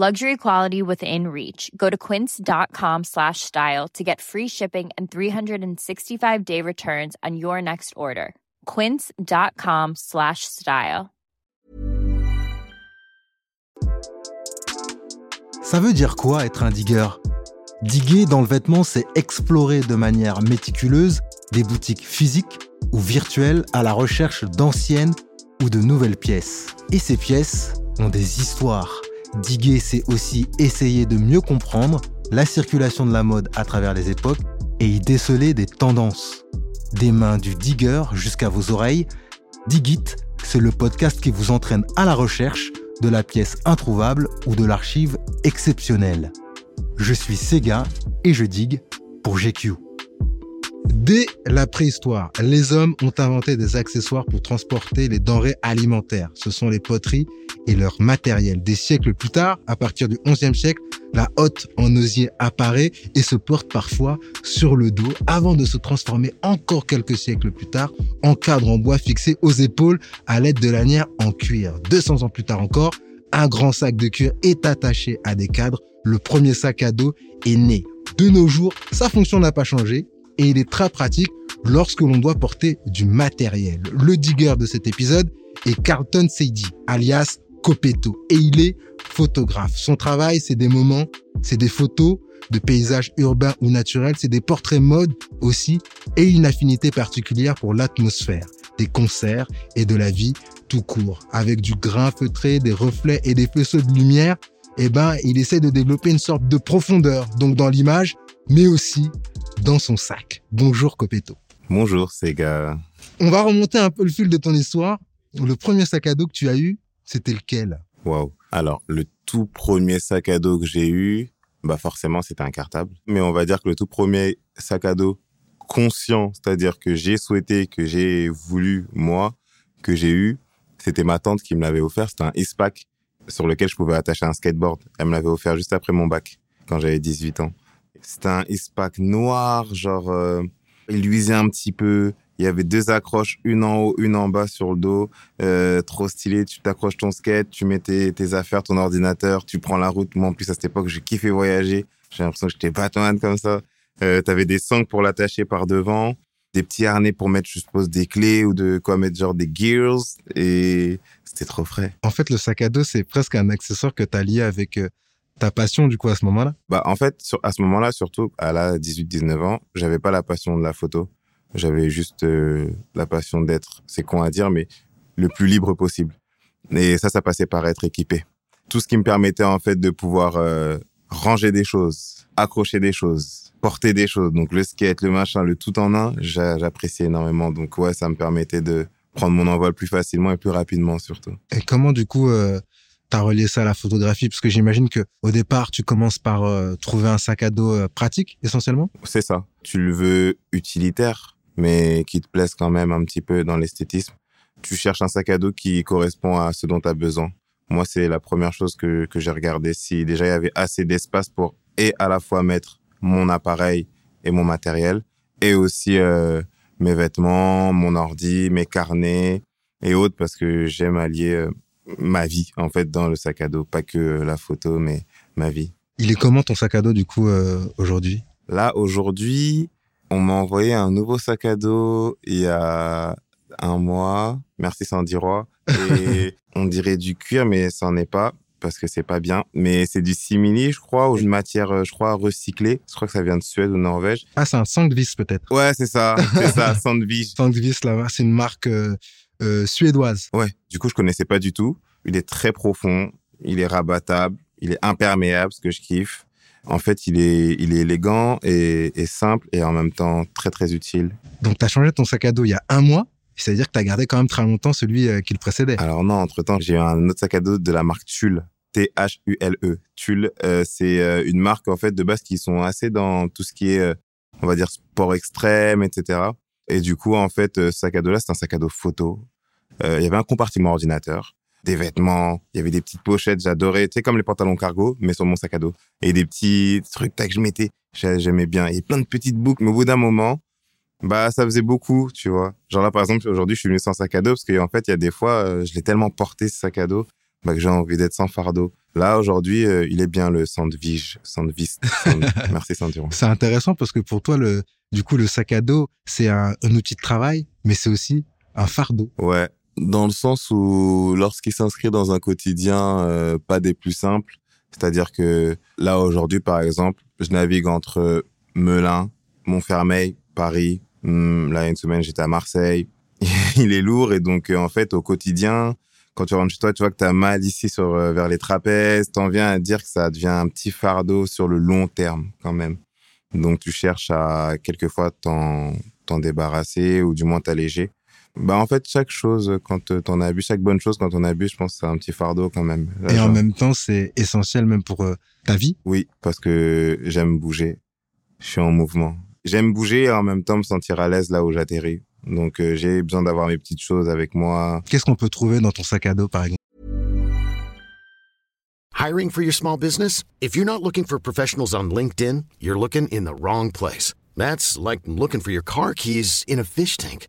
Luxury quality within reach. Go to quince.com slash style to get free shipping and 365 day returns on your next order. Quince.com slash style. Ça veut dire quoi être un digger Diguer dans le vêtement, c'est explorer de manière méticuleuse des boutiques physiques ou virtuelles à la recherche d'anciennes ou de nouvelles pièces. Et ces pièces ont des histoires. Diguer, c'est aussi essayer de mieux comprendre la circulation de la mode à travers les époques et y déceler des tendances. Des mains du digger jusqu'à vos oreilles, Digit, c'est le podcast qui vous entraîne à la recherche de la pièce introuvable ou de l'archive exceptionnelle. Je suis Sega et je digue pour GQ. Dès la préhistoire, les hommes ont inventé des accessoires pour transporter les denrées alimentaires. Ce sont les poteries et leur matériel. Des siècles plus tard, à partir du XIe siècle, la hotte en osier apparaît et se porte parfois sur le dos avant de se transformer encore quelques siècles plus tard en cadre en bois fixé aux épaules à l'aide de lanières en cuir. 200 ans plus tard encore, un grand sac de cuir est attaché à des cadres. Le premier sac à dos est né. De nos jours, sa fonction n'a pas changé et il est très pratique lorsque l'on doit porter du matériel. Le digger de cet épisode est Carlton Seidi, alias Copeto, et il est photographe. Son travail, c'est des moments, c'est des photos de paysages urbains ou naturels, c'est des portraits mode aussi, et une affinité particulière pour l'atmosphère, des concerts et de la vie tout court. Avec du grain feutré, des reflets et des faisceaux de lumière, eh ben, il essaie de développer une sorte de profondeur, donc dans l'image, mais aussi dans son sac. Bonjour Copeto. Bonjour Sega. On va remonter un peu le fil de ton histoire. Le premier sac à dos que tu as eu, c'était lequel? Waouh. Alors, le tout premier sac à dos que j'ai eu, bah forcément, c'était un cartable. Mais on va dire que le tout premier sac à dos conscient, c'est-à-dire que j'ai souhaité, que j'ai voulu, moi, que j'ai eu, c'était ma tante qui me l'avait offert. C'était un ISPAC sur lequel je pouvais attacher un skateboard. Elle me l'avait offert juste après mon bac, quand j'avais 18 ans. C'était un ISPAC noir, genre, euh, il luisait un petit peu. Il y avait deux accroches, une en haut, une en bas sur le dos. Euh, trop stylé, tu t'accroches ton skate, tu mets tes, tes, affaires, ton ordinateur, tu prends la route. Moi, en plus, à cette époque, j'ai kiffé voyager. J'ai l'impression que j'étais Batman comme ça. Euh, T'avais des sangles pour l'attacher par devant, des petits harnais pour mettre, je suppose, des clés ou de quoi mettre genre des gears. Et c'était trop frais. En fait, le sac à dos, c'est presque un accessoire que tu as lié avec euh, ta passion, du coup, à ce moment-là Bah, en fait, sur, à ce moment-là, surtout à la 18-19 ans, j'avais pas la passion de la photo. J'avais juste euh, la passion d'être, c'est con à dire, mais le plus libre possible. Et ça, ça passait par être équipé. Tout ce qui me permettait, en fait, de pouvoir euh, ranger des choses, accrocher des choses, porter des choses. Donc, le skate, le machin, le tout en un, j'appréciais énormément. Donc, ouais, ça me permettait de prendre mon envol plus facilement et plus rapidement, surtout. Et comment, du coup, euh, t'as relié ça à la photographie? Parce que j'imagine que au départ, tu commences par euh, trouver un sac à dos euh, pratique, essentiellement? C'est ça. Tu le veux utilitaire, mais qui te plaise quand même un petit peu dans l'esthétisme. Tu cherches un sac à dos qui correspond à ce dont tu as besoin. Moi, c'est la première chose que, que j'ai regardé. Si déjà il y avait assez d'espace pour et à la fois mettre mon appareil et mon matériel, et aussi euh, mes vêtements, mon ordi, mes carnets et autres, parce que j'aime allier euh, ma vie, en fait, dans le sac à dos. Pas que la photo, mais ma vie. Il est comment ton sac à dos, du coup, euh, aujourd'hui? Là, aujourd'hui, on m'a envoyé un nouveau sac à dos il y a un mois. Merci Sandy Roy. Et on dirait du cuir, mais ça n'en est pas parce que c'est pas bien. Mais c'est du simili, je crois, ou une matière, je crois, recyclée. Je crois que ça vient de Suède ou Norvège. Ah, c'est un Sandvis peut-être. Ouais, c'est ça, c'est ça, Sandvis. Sandvis, là, c'est une marque euh, euh, suédoise. Ouais. Du coup, je connaissais pas du tout. Il est très profond, il est rabattable, il est imperméable, ce que je kiffe. En fait, il est, il est élégant et, et simple et en même temps très très utile. Donc, tu as changé ton sac à dos il y a un mois. C'est-à-dire que tu as gardé quand même très longtemps celui euh, qui le précédait. Alors non, entre-temps, j'ai eu un autre sac à dos de la marque Tulle. T-H-U-L-E. Tulle, euh, c'est euh, une marque en fait de base qui sont assez dans tout ce qui est euh, on va dire sport extrême, etc. Et du coup, en fait, ce sac à dos là, c'est un sac à dos photo. Il y avait un compartiment ordinateur des vêtements, il y avait des petites pochettes, j'adorais, tu sais, comme les pantalons cargo, mais sur mon sac à dos. Et des petits trucs que je mettais, j'aimais bien. Et plein de petites boucles, mais au bout d'un moment, bah, ça faisait beaucoup, tu vois. Genre là, par exemple, aujourd'hui, je suis venu sans sac à dos parce qu'en fait, il y a des fois, euh, je l'ai tellement porté, ce sac à dos, bah, que j'ai envie d'être sans fardeau. Là, aujourd'hui, euh, il est bien le sandwich, sandwich. Merci Ceinturon. C'est intéressant parce que pour toi, le, du coup, le sac à dos, c'est un, un outil de travail, mais c'est aussi un fardeau. Ouais, dans le sens où lorsqu'il s'inscrit dans un quotidien euh, pas des plus simples, c'est-à-dire que là aujourd'hui par exemple, je navigue entre Melun, Montfermeil, Paris. Hmm, là, une semaine, j'étais à Marseille. il est lourd et donc euh, en fait au quotidien, quand tu rentres chez toi, tu vois que tu as mal ici sur euh, vers les trapèzes, t'en viens à dire que ça devient un petit fardeau sur le long terme quand même. Donc tu cherches à quelquefois t'en t'en débarrasser ou du moins t'alléger. Bah en fait chaque chose quand euh, t'en abus, chaque bonne chose quand on abuse, je pense que c'est un petit fardeau quand même. et en même temps c'est essentiel même pour euh, ta vie. Oui parce que j'aime bouger, je suis en mouvement. J'aime bouger et en même temps me sentir à l'aise là où j'atterris. Donc euh, j'ai besoin d'avoir mes petites choses avec moi. Qu'est-ce qu'on peut trouver dans ton sac à dos par exemple? Hiring for your small business? If you're not looking for professionals on LinkedIn, you're looking in the wrong place. That's like looking for your car keys in a fish tank.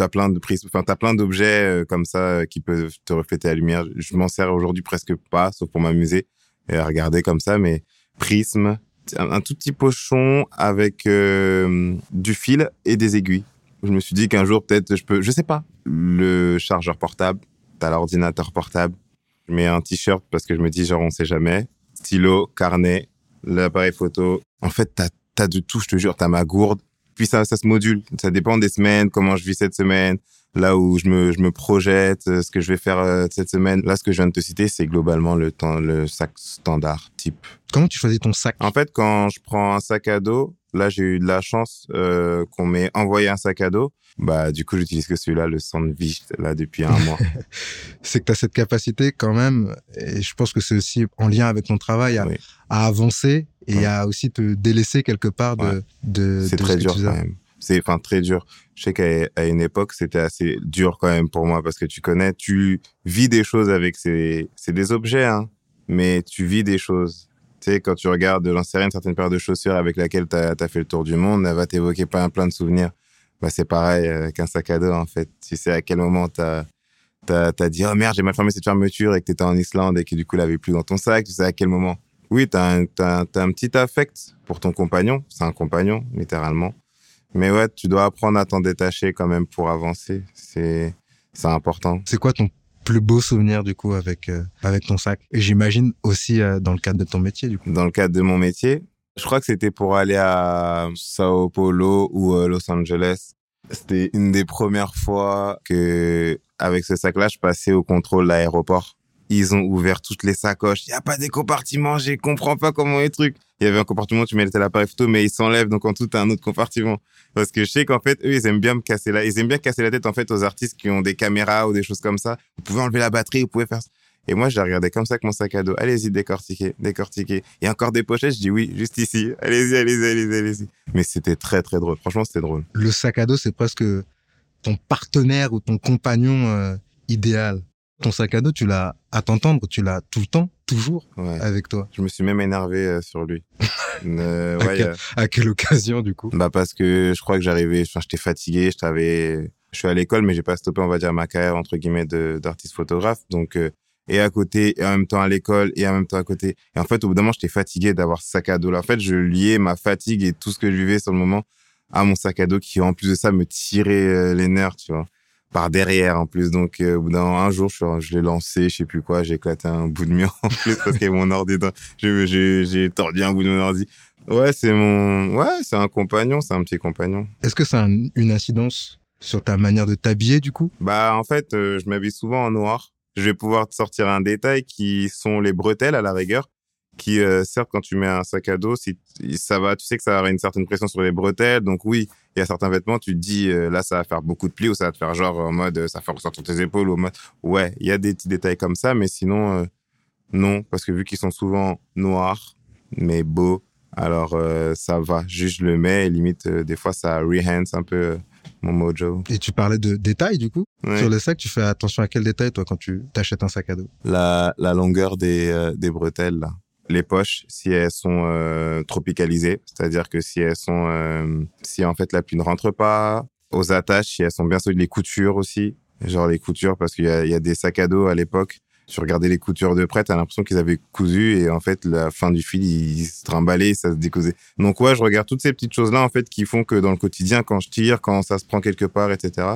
T'as plein de prises, enfin t'as plein d'objets euh, comme ça euh, qui peuvent te refléter la lumière. Je m'en sers aujourd'hui presque pas, sauf pour m'amuser et à regarder comme ça, mais prisme, un, tout petit pochon avec euh, du fil et des aiguilles. Je me suis dit qu'un jour peut-être je peux, je sais pas, le chargeur portable, t'as l'ordinateur portable, je mets un t-shirt parce que je me dis genre on sait jamais, stylo, carnet, l'appareil photo. En fait t'as as de tout, je te jure, t'as ma gourde, puis ça, ça se module. Ça dépend des semaines, comment je vis cette semaine, là où je me, je me projette, euh, ce que je vais faire euh, cette semaine. Là, ce que je viens de te citer, c'est globalement le temps, le sac standard type. Comment tu choisis ton sac? En fait, quand je prends un sac à dos, là, j'ai eu de la chance euh, qu'on m'ait envoyé un sac à dos. Bah, du coup, j'utilise que celui-là, le Sandwich, là, depuis un mois. c'est que tu as cette capacité quand même, et je pense que c'est aussi en lien avec ton travail, à, à avancer et à aussi te délaisser quelque part de, de C'est très dur quand même. C'est enfin très dur. Je sais qu'à une époque, c'était assez dur quand même pour moi parce que tu connais, tu vis des choses avec ces c'est des objets hein, mais tu vis des choses. Tu sais quand tu regardes j'en sais rien une certaine paire de chaussures avec laquelle tu as, fait le tour du monde, elle va t'évoquer plein plein de souvenirs. Bah c'est pareil avec un sac à dos en fait. Tu sais à quel moment tu as t'as as dit oh merde j'ai mal fermé cette fermeture et que t'étais en Islande et que du coup l'avait plus dans ton sac tu sais à quel moment? Oui, tu as, as, un petit affect pour ton compagnon. C'est un compagnon, littéralement. Mais ouais, tu dois apprendre à t'en détacher quand même pour avancer. C'est important. C'est quoi ton plus beau souvenir du coup avec euh, avec ton sac? Et j'imagine aussi euh, dans le cadre de ton métier du coup. Dans le cadre de mon métier, je crois que c'était pour aller à Sao Paulo ou euh, Los Angeles. C'était une des premières fois que avec ce sac-là, je passais au contrôle de l'aéroport ils ont ouvert toutes les sacoches. Il y a pas des compartiments, je comprends pas comment les trucs. Il y avait un compartiment, tu mettais l'appareil photo, mais ils s'enlèvent, donc en tout, un autre compartiment. Parce que je sais qu'en fait, eux, ils aiment bien me casser la, ils aiment bien casser la tête, en fait, aux artistes qui ont des caméras ou des choses comme ça. Vous pouvez enlever la batterie, vous pouvez faire. Et moi, j'ai regardé comme ça avec mon sac à dos. Allez-y, décortiquez, décortiquez. Il y a encore des pochettes, je dis oui, juste ici. Allez-y, allez-y, allez-y, allez-y. Mais c'était très, très drôle. Franchement, c'était drôle. Le sac à dos, c'est presque ton partenaire ou ton compagnon euh, idéal ton sac à dos, tu l'as, à t'entendre, tu l'as tout le temps, toujours avec toi. Je me suis même énervé euh, sur lui. euh, ouais, à, quelle occasion, du coup? Bah parce que je crois que j'arrivais, enfin, j'étais fatigué, je t'avais, je suis à l'école, mais j'ai pas stoppé, on va dire, ma carrière entre guillemets d'artiste photographe. Donc euh, et à côté, et en même temps à l'école, et en même temps à côté. Et en fait, au bout d'un moment, j'étais fatigué d'avoir ce sac à dos là. En fait, je liais ma fatigue et tout ce que je vivais sur le moment à mon sac à dos qui, en plus de ça, me tirait euh, les nerfs, tu vois par derrière en plus. Donc, euh, dans un jour, je, je l'ai lancé, je sais plus quoi, j'ai éclaté un bout de mur en plus parce qu'il y avait mon ordi. J'ai tordu un bout de mon ordi. Ouais, c'est mon, ouais, c'est un compagnon, c'est un petit compagnon. Est-ce que c'est une incidence sur ta manière de t'habiller du coup? Bah en fait, euh, je m'habille souvent en noir. Je vais pouvoir te sortir un détail qui sont les bretelles à la rigueur, qui euh, certes quand tu mets un sac à dos, si ça va, tu sais que ça va avoir une certaine pression sur les bretelles, donc oui, il y a certains vêtements, tu te dis euh, là ça va faire beaucoup de plis ou ça va te faire genre en mode euh, ça fait ressortir tes épaules ou en mode ouais, il y a des petits détails comme ça, mais sinon non, parce que vu qu'ils sont souvent noirs mais beaux, alors ça va, juste je le mets et limite des fois ça rehands un peu mon mojo. Et tu parlais de détails, du coup Sur le sac, tu fais attention à quel détail, toi, quand tu t'achètes un sac à dos? La, la longueur des, euh, des bretelles, là. Les poches, si elles sont euh, tropicalisées, c'est-à-dire que si elles sont... Euh, si, en fait, la pluie ne rentre pas, aux attaches, si elles sont bien solides, les coutures aussi, genre les coutures, parce qu'il y a, y a des sacs à dos à l'époque tu regardais les coutures de près, t'as l'impression qu'ils avaient cousu et en fait, la fin du fil, il se trimballait, ça se décousait. Donc ouais, je regarde toutes ces petites choses-là en fait qui font que dans le quotidien, quand je tire, quand ça se prend quelque part, etc.,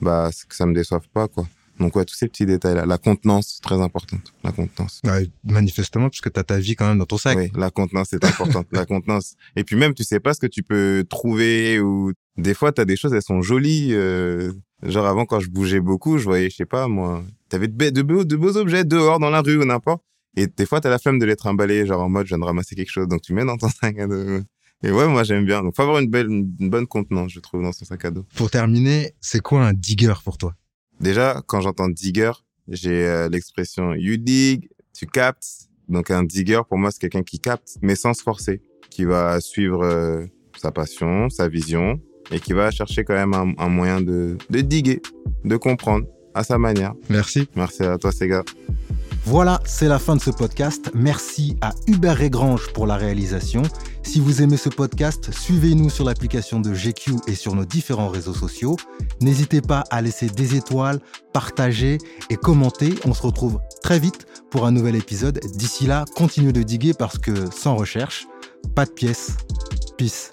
bah que ça me déçoive pas quoi. Donc ouais, tous ces petits détails-là. La contenance, très importante. La contenance. Ouais, manifestement, puisque tu as ta vie quand même dans ton sac. Oui, la contenance est importante. la contenance. Et puis même, tu sais pas ce que tu peux trouver ou des fois, tu as des choses, elles sont jolies. Euh... Genre avant, quand je bougeais beaucoup, je voyais, je sais pas, moi, t'avais de, de, beaux, de beaux objets dehors, dans la rue ou n'importe. Et des fois, t'as la flemme de les trimballer, genre en mode, je viens de ramasser quelque chose. Donc, tu mets dans ton sac à dos. Et ouais, moi, j'aime bien. Donc, faut avoir une belle, une bonne contenance, je trouve, dans son sac à dos. Pour terminer, c'est quoi un digger pour toi? Déjà, quand j'entends digger, j'ai euh, l'expression you dig, tu captes. Donc, un digger, pour moi, c'est quelqu'un qui capte, mais sans se forcer, qui va suivre euh, sa passion, sa vision, et qui va chercher quand même un, un moyen de, de diguer, de comprendre à sa manière. Merci. Merci à toi, Sega. Voilà, c'est la fin de ce podcast. Merci à Hubert Régrange pour la réalisation. Si vous aimez ce podcast, suivez-nous sur l'application de GQ et sur nos différents réseaux sociaux. N'hésitez pas à laisser des étoiles, partager et commenter. On se retrouve très vite pour un nouvel épisode. D'ici là, continuez de diguer parce que sans recherche, pas de pièces. Peace.